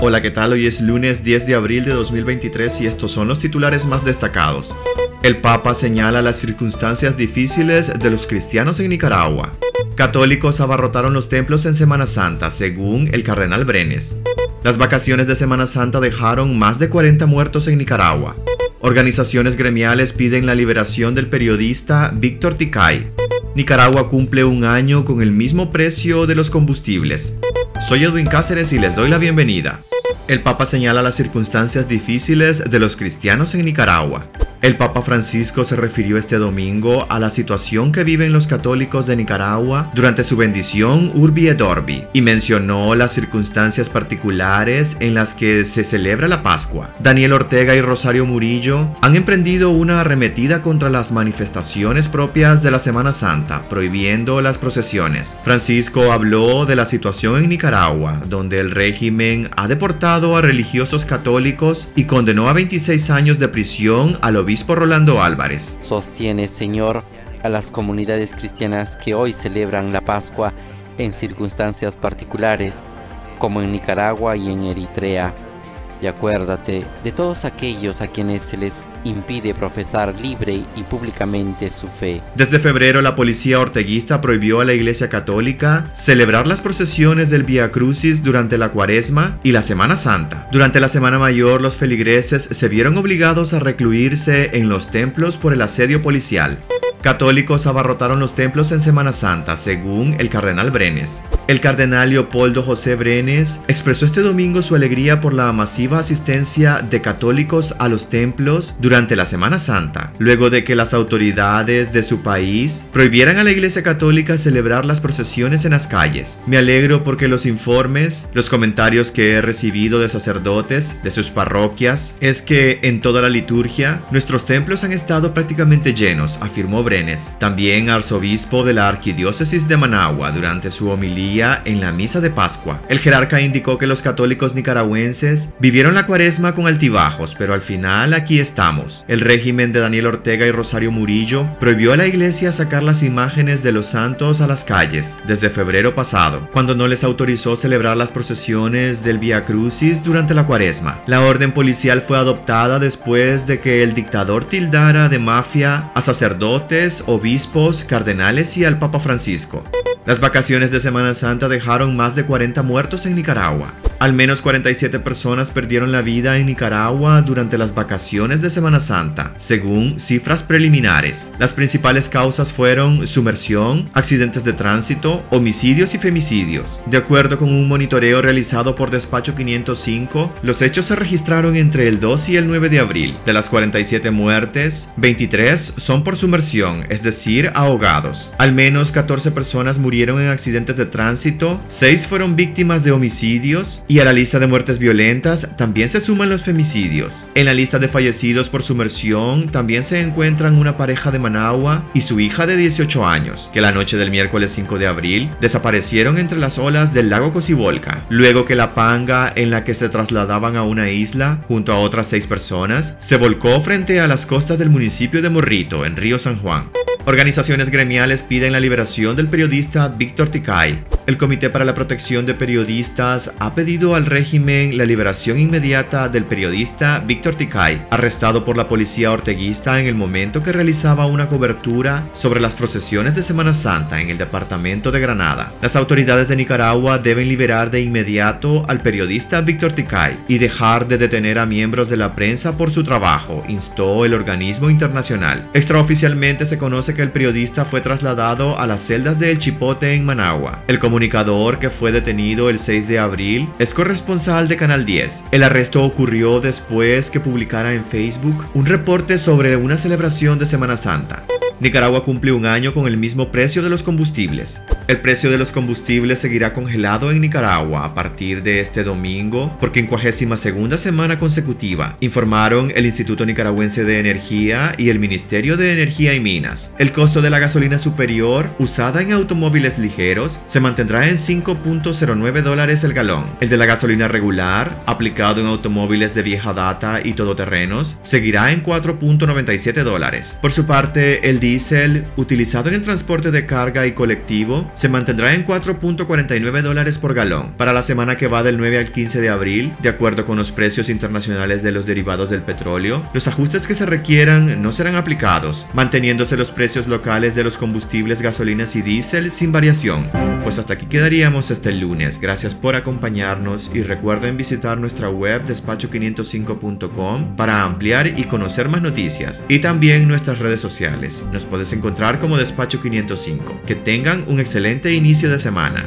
Hola, ¿qué tal? Hoy es lunes 10 de abril de 2023 y estos son los titulares más destacados. El Papa señala las circunstancias difíciles de los cristianos en Nicaragua. Católicos abarrotaron los templos en Semana Santa, según el cardenal Brenes. Las vacaciones de Semana Santa dejaron más de 40 muertos en Nicaragua. Organizaciones gremiales piden la liberación del periodista Víctor Ticay. Nicaragua cumple un año con el mismo precio de los combustibles. Soy Edwin Cáceres y les doy la bienvenida. El Papa señala las circunstancias difíciles de los cristianos en Nicaragua. El Papa Francisco se refirió este domingo a la situación que viven los católicos de Nicaragua durante su bendición Urbi et Orbi y mencionó las circunstancias particulares en las que se celebra la Pascua. Daniel Ortega y Rosario Murillo han emprendido una arremetida contra las manifestaciones propias de la Semana Santa, prohibiendo las procesiones. Francisco habló de la situación en Nicaragua, donde el régimen ha deportado a religiosos católicos y condenó a 26 años de prisión a los obispo Rolando Álvarez. Sostiene, Señor, a las comunidades cristianas que hoy celebran la Pascua en circunstancias particulares, como en Nicaragua y en Eritrea y acuérdate de todos aquellos a quienes se les impide profesar libre y públicamente su fe. Desde febrero la policía orteguista prohibió a la Iglesia Católica celebrar las procesiones del Via Crucis durante la Cuaresma y la Semana Santa. Durante la Semana Mayor los feligreses se vieron obligados a recluirse en los templos por el asedio policial. Católicos abarrotaron los templos en Semana Santa, según el cardenal Brenes. El cardenal Leopoldo José Brenes expresó este domingo su alegría por la masiva asistencia de católicos a los templos durante la Semana Santa, luego de que las autoridades de su país prohibieran a la Iglesia Católica celebrar las procesiones en las calles. Me alegro porque los informes, los comentarios que he recibido de sacerdotes de sus parroquias, es que en toda la liturgia nuestros templos han estado prácticamente llenos, afirmó Brenes, también arzobispo de la Arquidiócesis de Managua, durante su homilía en la misa de Pascua. El jerarca indicó que los católicos nicaragüenses vivieron la cuaresma con altibajos, pero al final aquí estamos. El régimen de Daniel Ortega y Rosario Murillo prohibió a la iglesia sacar las imágenes de los santos a las calles desde febrero pasado, cuando no les autorizó celebrar las procesiones del Via Crucis durante la cuaresma. La orden policial fue adoptada después de que el dictador tildara de mafia a sacerdotes obispos, cardenales y al Papa Francisco. Las vacaciones de Semana Santa dejaron más de 40 muertos en Nicaragua. Al menos 47 personas perdieron la vida en Nicaragua durante las vacaciones de Semana Santa, según cifras preliminares. Las principales causas fueron sumersión, accidentes de tránsito, homicidios y femicidios. De acuerdo con un monitoreo realizado por Despacho 505, los hechos se registraron entre el 2 y el 9 de abril. De las 47 muertes, 23 son por sumersión, es decir, ahogados. Al menos 14 personas murieron en accidentes de tránsito, 6 fueron víctimas de homicidios y a la lista de muertes violentas también se suman los femicidios. En la lista de fallecidos por sumersión también se encuentran una pareja de Managua y su hija de 18 años, que la noche del miércoles 5 de abril desaparecieron entre las olas del lago Cocibolca, luego que la panga en la que se trasladaban a una isla junto a otras seis personas se volcó frente a las costas del municipio de Morrito, en Río San Juan. Organizaciones gremiales piden la liberación del periodista Víctor Ticay. El Comité para la Protección de Periodistas ha pedido al régimen la liberación inmediata del periodista Víctor Ticay, arrestado por la policía orteguista en el momento que realizaba una cobertura sobre las procesiones de Semana Santa en el departamento de Granada. Las autoridades de Nicaragua deben liberar de inmediato al periodista Víctor Ticay y dejar de detener a miembros de la prensa por su trabajo, instó el organismo internacional. Extraoficialmente se conoce el periodista fue trasladado a las celdas de El Chipote en Managua. El comunicador que fue detenido el 6 de abril es corresponsal de Canal 10. El arresto ocurrió después que publicara en Facebook un reporte sobre una celebración de Semana Santa. Nicaragua cumple un año con el mismo precio de los combustibles. El precio de los combustibles seguirá congelado en Nicaragua a partir de este domingo por 52 segunda semana consecutiva, informaron el Instituto Nicaragüense de Energía y el Ministerio de Energía y Minas. El costo de la gasolina superior usada en automóviles ligeros se mantendrá en 5.09 dólares el galón. El de la gasolina regular, aplicado en automóviles de vieja data y todoterrenos, seguirá en 4.97 dólares. Por su parte, el diésel utilizado en el transporte de carga y colectivo se mantendrá en 4.49 dólares por galón para la semana que va del 9 al 15 de abril, de acuerdo con los precios internacionales de los derivados del petróleo. Los ajustes que se requieran no serán aplicados, manteniéndose los precios locales de los combustibles, gasolinas y diésel sin variación. Pues hasta aquí quedaríamos este lunes. Gracias por acompañarnos y recuerden visitar nuestra web despacho505.com para ampliar y conocer más noticias y también nuestras redes sociales. Puedes encontrar como Despacho 505. Que tengan un excelente inicio de semana.